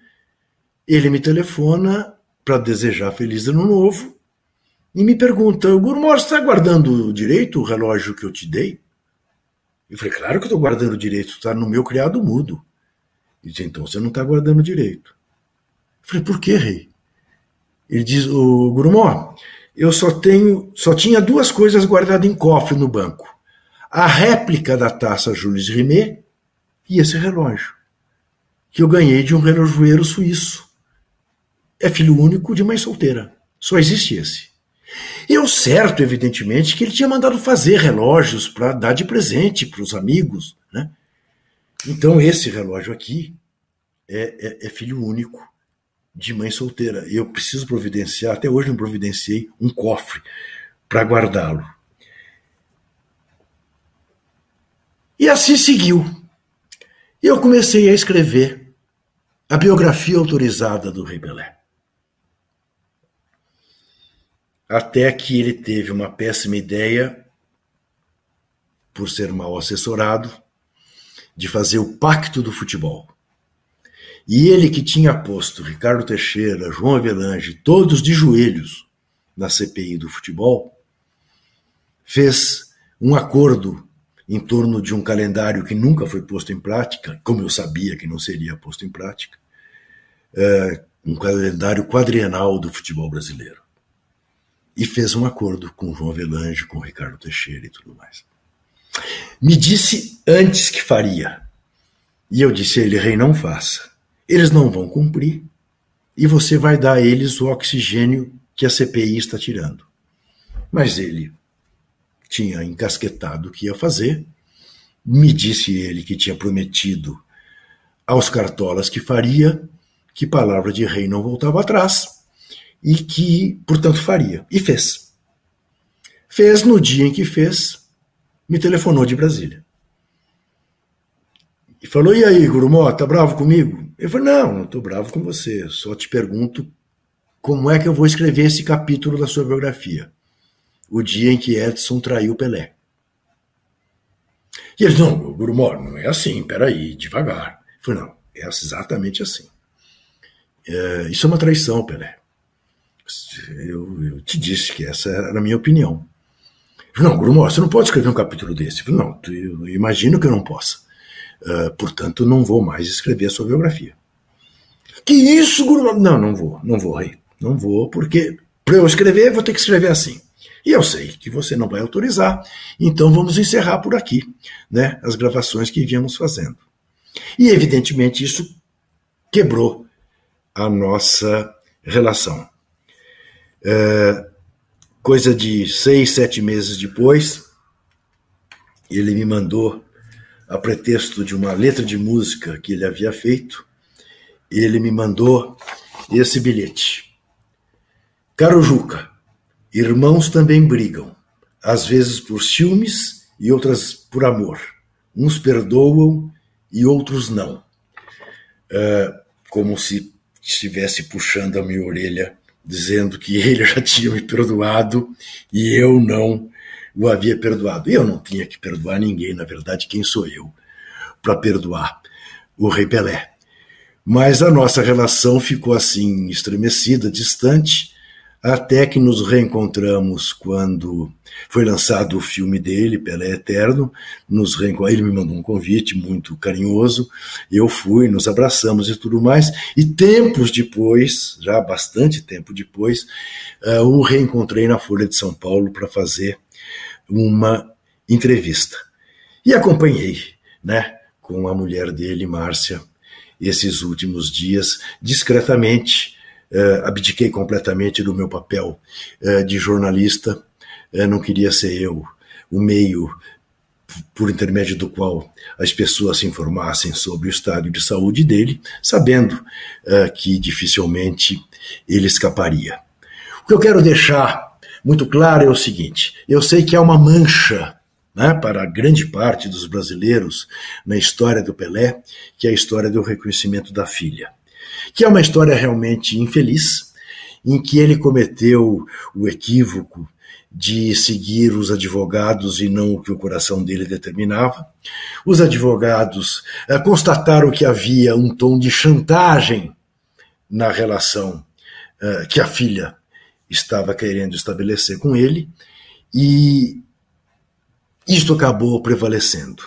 ele me telefona para desejar feliz ano novo e me pergunta: Gurmor, você está guardando direito o relógio que eu te dei? Eu falei: Claro que estou guardando direito, está no meu criado mudo. Ele disse: Então você não está guardando direito. Eu falei: Por que, rei? Ele diz: O Gurmor, eu só tenho, só tinha duas coisas guardadas em cofre no banco: a réplica da taça Jules Rimet e esse relógio, que eu ganhei de um relojoeiro suíço. É filho único de mãe solteira. Só existe esse. E o certo, evidentemente, que ele tinha mandado fazer relógios para dar de presente para os amigos. Né? Então, esse relógio aqui é, é, é, filho único de mãe solteira. Eu preciso providenciar, até hoje não providenciei, um cofre para guardá-lo. E assim seguiu. Eu comecei a escrever a biografia autorizada do Rei Pelé. Até que ele teve uma péssima ideia, por ser mal assessorado, de fazer o pacto do futebol. E ele que tinha posto Ricardo Teixeira, João Avelange, todos de joelhos na CPI do futebol, fez um acordo em torno de um calendário que nunca foi posto em prática, como eu sabia que não seria posto em prática, é, um calendário quadrienal do futebol brasileiro e fez um acordo com João Avelange, com Ricardo Teixeira e tudo mais. Me disse antes que faria. E eu disse a ele, rei, não faça. Eles não vão cumprir e você vai dar a eles o oxigênio que a CPI está tirando. Mas ele tinha encasquetado o que ia fazer, me disse ele que tinha prometido aos cartolas que faria, que palavra de rei não voltava atrás, e que, portanto, faria. E fez. Fez no dia em que fez, me telefonou de Brasília. E falou: E aí, Gurumó, tá bravo comigo? Eu falei: Não, não tô bravo com você. Só te pergunto como é que eu vou escrever esse capítulo da sua biografia. O dia em que Edson traiu Pelé. E ele: Não, Gurumó, não é assim, peraí, devagar. Eu falei: Não, é exatamente assim. É, isso é uma traição, Pelé. Eu, eu, te disse que essa era a minha opinião. Não, Grumor, você não pode escrever um capítulo desse. Eu não, eu imagino que eu não possa. Uh, portanto, não vou mais escrever a sua biografia. Que isso, Grumor? Não, não vou, não vou, rei. Não vou, porque para eu escrever, vou ter que escrever assim. E eu sei que você não vai autorizar, então vamos encerrar por aqui né, as gravações que viemos fazendo. E, evidentemente, isso quebrou a nossa relação. É, coisa de seis, sete meses depois, ele me mandou, a pretexto de uma letra de música que ele havia feito, ele me mandou esse bilhete. Caro Juca, irmãos também brigam, às vezes por ciúmes e outras por amor. Uns perdoam e outros não. Uh, como se estivesse puxando a minha orelha, dizendo que ele já tinha me perdoado e eu não o havia perdoado. Eu não tinha que perdoar ninguém, na verdade, quem sou eu para perdoar o rei Pelé. Mas a nossa relação ficou assim estremecida, distante, até que nos reencontramos quando foi lançado o filme dele, Pelé Eterno. Nos Ele me mandou um convite muito carinhoso, eu fui, nos abraçamos e tudo mais. E tempos depois, já bastante tempo depois, uh, o reencontrei na Folha de São Paulo para fazer uma entrevista. E acompanhei, né, com a mulher dele, Márcia, esses últimos dias, discretamente. Uh, abdiquei completamente do meu papel uh, de jornalista. Uh, não queria ser eu o meio por intermédio do qual as pessoas se informassem sobre o estado de saúde dele, sabendo que dificilmente ele escaparia. O que eu quero deixar muito claro é o seguinte: eu sei que há uma mancha né, para grande parte dos brasileiros na história do Pelé, que é a história do reconhecimento da filha, que é uma história realmente infeliz, em que ele cometeu o equívoco de seguir os advogados e não o que o coração dele determinava. Os advogados eh, constataram que havia um tom de chantagem na relação eh, que a filha estava querendo estabelecer com ele, e isto acabou prevalecendo.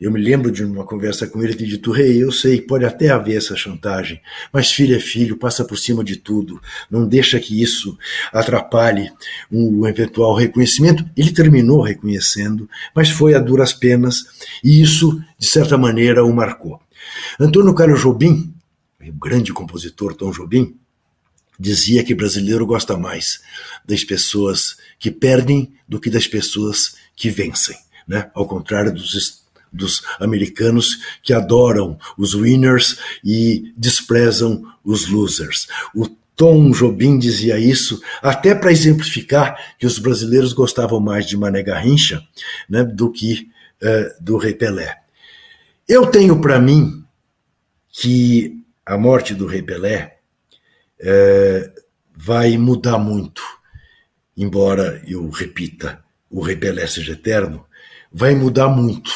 Eu me lembro de uma conversa com ele que dito, rei, eu sei, pode até haver essa chantagem, mas filho é filho, passa por cima de tudo, não deixa que isso atrapalhe um eventual reconhecimento. Ele terminou reconhecendo, mas foi a duras penas, e isso, de certa maneira, o marcou. Antônio Carlos Jobim, o grande compositor Tom Jobim, dizia que brasileiro gosta mais das pessoas que perdem do que das pessoas que vencem, né? Ao contrário dos dos americanos que adoram os winners e desprezam os losers. O Tom Jobim dizia isso até para exemplificar que os brasileiros gostavam mais de Mané Garrincha né, do que uh, do Rei Pelé. Eu tenho para mim que a morte do Rei Pelé é, vai mudar muito, embora eu repita, o Rei Pelé seja eterno, vai mudar muito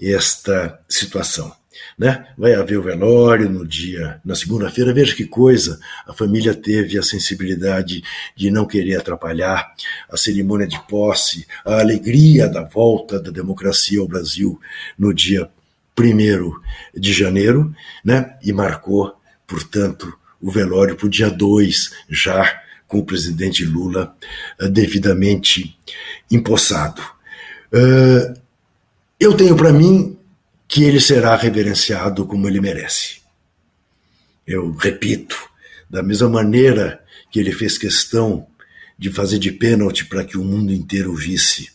esta situação. Né? Vai haver o velório no dia, na segunda-feira. Veja que coisa, a família teve a sensibilidade de não querer atrapalhar a cerimônia de posse, a alegria da volta da democracia ao Brasil no dia 1 de janeiro, né? e marcou, portanto, o velório para o dia 2, já com o presidente Lula uh, devidamente empossado. Uh, eu tenho para mim que ele será reverenciado como ele merece. Eu repito, da mesma maneira que ele fez questão de fazer de pênalti para que o mundo inteiro visse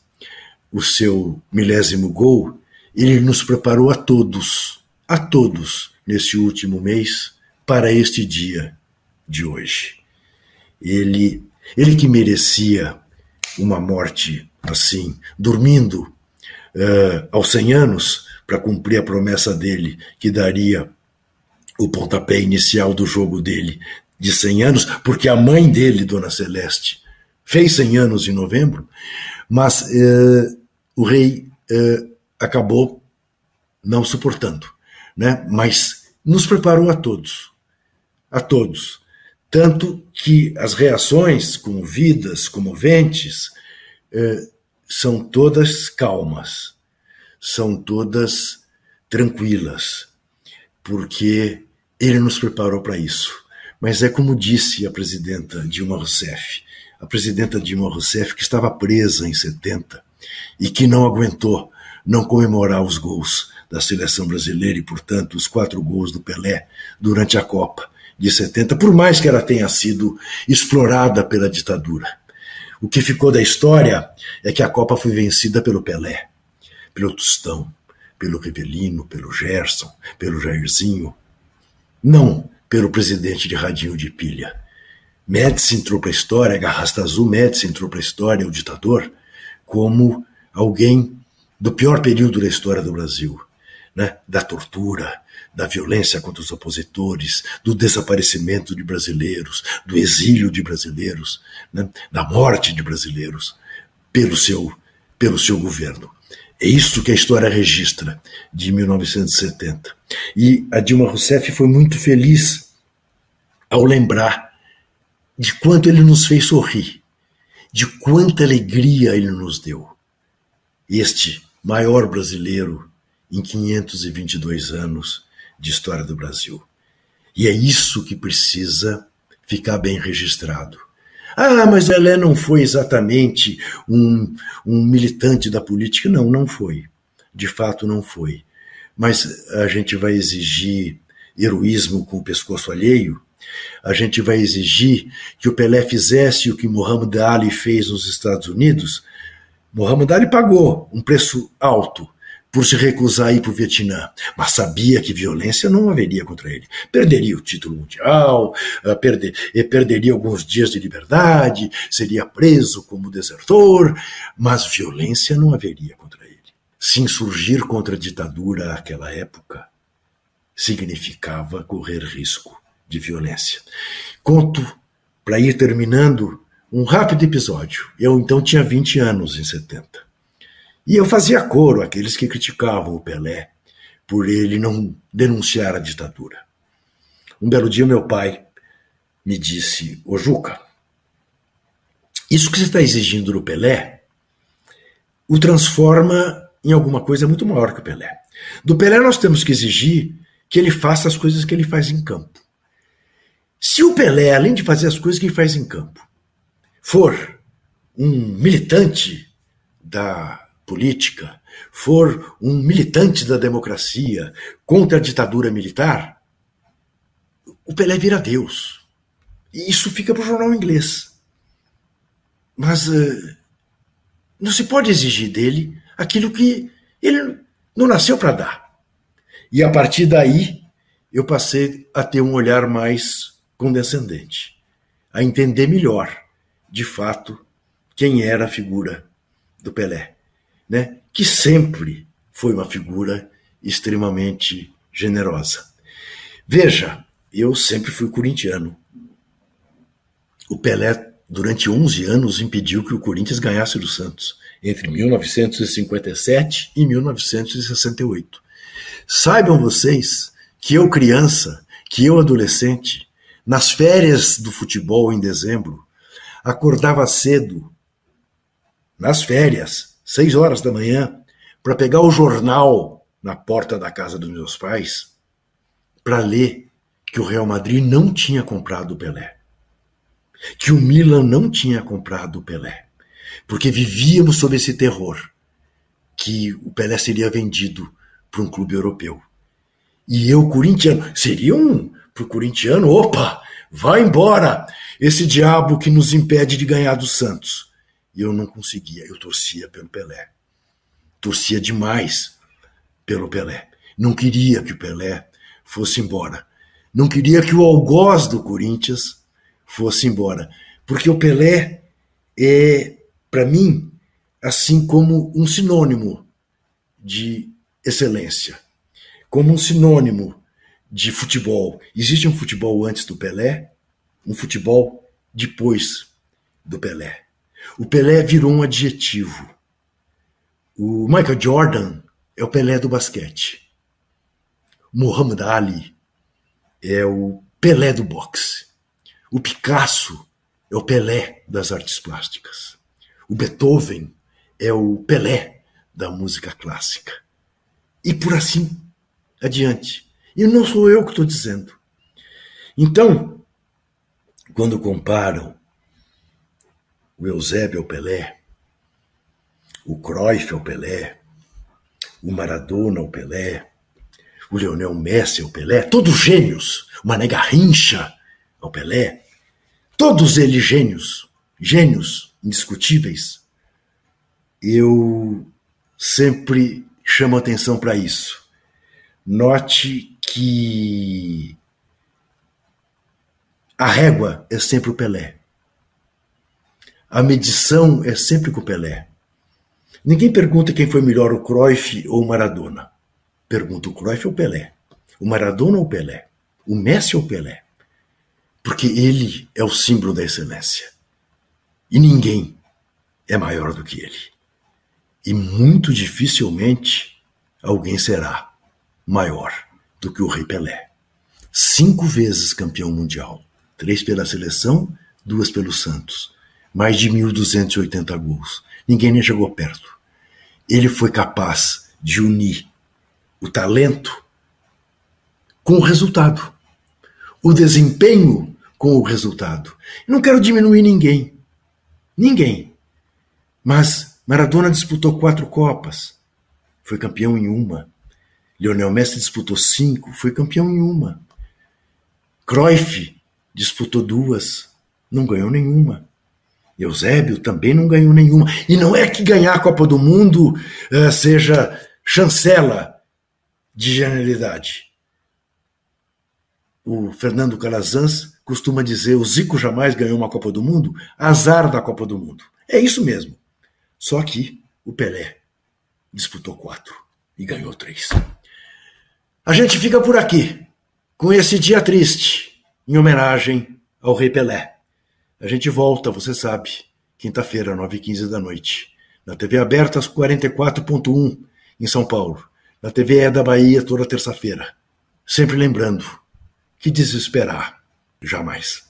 o seu milésimo gol, ele nos preparou a todos, a todos, nesse último mês, para este dia de hoje. Ele, ele que merecia uma morte assim, dormindo uh, aos 100 anos para cumprir a promessa dele que daria o pontapé inicial do jogo dele de 100 anos, porque a mãe dele, Dona Celeste, fez 100 anos em novembro, mas uh, o rei uh, acabou não suportando, né? Mas nos preparou a todos a todos. Tanto que as reações comovidas, comoventes, eh, são todas calmas, são todas tranquilas, porque ele nos preparou para isso. Mas é como disse a presidenta Dilma Rousseff, a presidenta Dilma Rousseff que estava presa em 70 e que não aguentou não comemorar os gols da seleção brasileira e, portanto, os quatro gols do Pelé durante a Copa de 70, por mais que ela tenha sido explorada pela ditadura. O que ficou da história é que a Copa foi vencida pelo Pelé. pelo Tostão, pelo Rivelino, pelo Gerson, pelo Jairzinho. Não pelo presidente de radinho de pilha. Médici entrou para a história, Garrasta Azul Médici entrou para a história, o ditador, como alguém do pior período da história do Brasil, né? da tortura, da violência contra os opositores, do desaparecimento de brasileiros, do exílio de brasileiros, né? da morte de brasileiros pelo seu, pelo seu governo. É isso que a história registra de 1970. E a Dilma Rousseff foi muito feliz ao lembrar de quanto ele nos fez sorrir, de quanta alegria ele nos deu. Este maior brasileiro em 522 anos de história do Brasil. E é isso que precisa ficar bem registrado. Ah, mas Pelé não foi exatamente um, um militante da política. Não, não foi. De fato, não foi. Mas a gente vai exigir heroísmo com o pescoço alheio? A gente vai exigir que o Pelé fizesse o que Muhammad Ali fez nos Estados Unidos? Muhammad Ali pagou um preço alto por se recusar a ir para o Vietnã, mas sabia que violência não haveria contra ele. Perderia o título mundial, uh, perder, perderia alguns dias de liberdade, seria preso como desertor, mas violência não haveria contra ele. Se insurgir contra a ditadura naquela época significava correr risco de violência. Conto, para ir terminando, um rápido episódio. Eu então tinha 20 anos em 70. E eu fazia coro àqueles que criticavam o Pelé por ele não denunciar a ditadura. Um belo dia, meu pai me disse: Ô Juca, isso que você está exigindo do Pelé o transforma em alguma coisa muito maior que o Pelé. Do Pelé, nós temos que exigir que ele faça as coisas que ele faz em campo. Se o Pelé, além de fazer as coisas que ele faz em campo, for um militante da política, for um militante da democracia contra a ditadura militar, o Pelé vira Deus. E isso fica para o jornal inglês. Mas uh, não se pode exigir dele aquilo que ele não nasceu para dar. E a partir daí, eu passei a ter um olhar mais condescendente, a entender melhor, de fato, quem era a figura do Pelé né, que sempre foi uma figura extremamente generosa. Veja, eu sempre fui corintiano. O Pelé, durante 11 anos, impediu que o Corinthians ganhasse do Santos, entre 1957 e 1968. Saibam vocês que eu, criança, que eu, adolescente, nas férias do futebol em dezembro, acordava cedo, nas férias, seis horas da manhã, para pegar o jornal na porta da casa dos meus pais, para ler que o Real Madrid não tinha comprado o Pelé, que o Milan não tinha comprado o Pelé, porque vivíamos sob esse terror que o Pelé seria vendido para um clube europeu. E eu, corintiano, seria um para o corintiano, opa, vai embora, esse diabo que nos impede de ganhar do Santos. E eu não conseguia, eu torcia pelo Pelé. Torcia demais pelo Pelé. Não queria que o Pelé fosse embora. Não queria que o algoz do Corinthians fosse embora. Porque o Pelé é, para mim, assim como um sinônimo de excelência, como um sinônimo de futebol. Existe um futebol antes do Pelé, um futebol depois do Pelé. O Pelé virou um adjetivo. O Michael Jordan é o Pelé do basquete. O Muhammad Ali é o Pelé do boxe. O Picasso é o Pelé das artes plásticas. O Beethoven é o Pelé da música clássica. E por assim adiante. E não sou eu que estou dizendo. Então, quando comparam o Eusébio ao Pelé, o Cruyff ao Pelé, o Maradona ao Pelé, o Leonel Messi ao Pelé, todos gênios, o Mané Garrincha ao Pelé, todos eles gênios, gênios indiscutíveis. Eu sempre chamam atenção para isso. Note que a régua é sempre o Pelé. A medição é sempre com Pelé. Ninguém pergunta quem foi melhor, o Cruyff ou o Maradona. Pergunta o Cruyff ou o Pelé. O Maradona ou o Pelé. O Messi ou o Pelé. Porque ele é o símbolo da excelência. E ninguém é maior do que ele. E muito dificilmente alguém será maior do que o Rei Pelé. Cinco vezes campeão mundial. Três pela seleção, duas pelo Santos mais de 1.280 gols. Ninguém nem chegou perto. Ele foi capaz de unir o talento com o resultado, o desempenho com o resultado. não quero diminuir ninguém, ninguém. Mas Maradona disputou quatro Copas, foi campeão em uma. Lionel Messi disputou cinco, foi campeão em uma. Cruyff disputou duas, não ganhou nenhuma. Eusébio também não ganhou nenhuma. E não é que ganhar a Copa do Mundo uh, seja chancela de genialidade. O Fernando Calazans costuma dizer: o Zico jamais ganhou uma Copa do Mundo, azar da Copa do Mundo. É isso mesmo. Só que o Pelé disputou quatro e ganhou três. A gente fica por aqui, com esse dia triste, em homenagem ao Rei Pelé. A gente volta, você sabe, quinta-feira, 9h15 da noite. Na TV aberta, às 44.1, em São Paulo. Na TV é da Bahia, toda terça-feira. Sempre lembrando que desesperar jamais.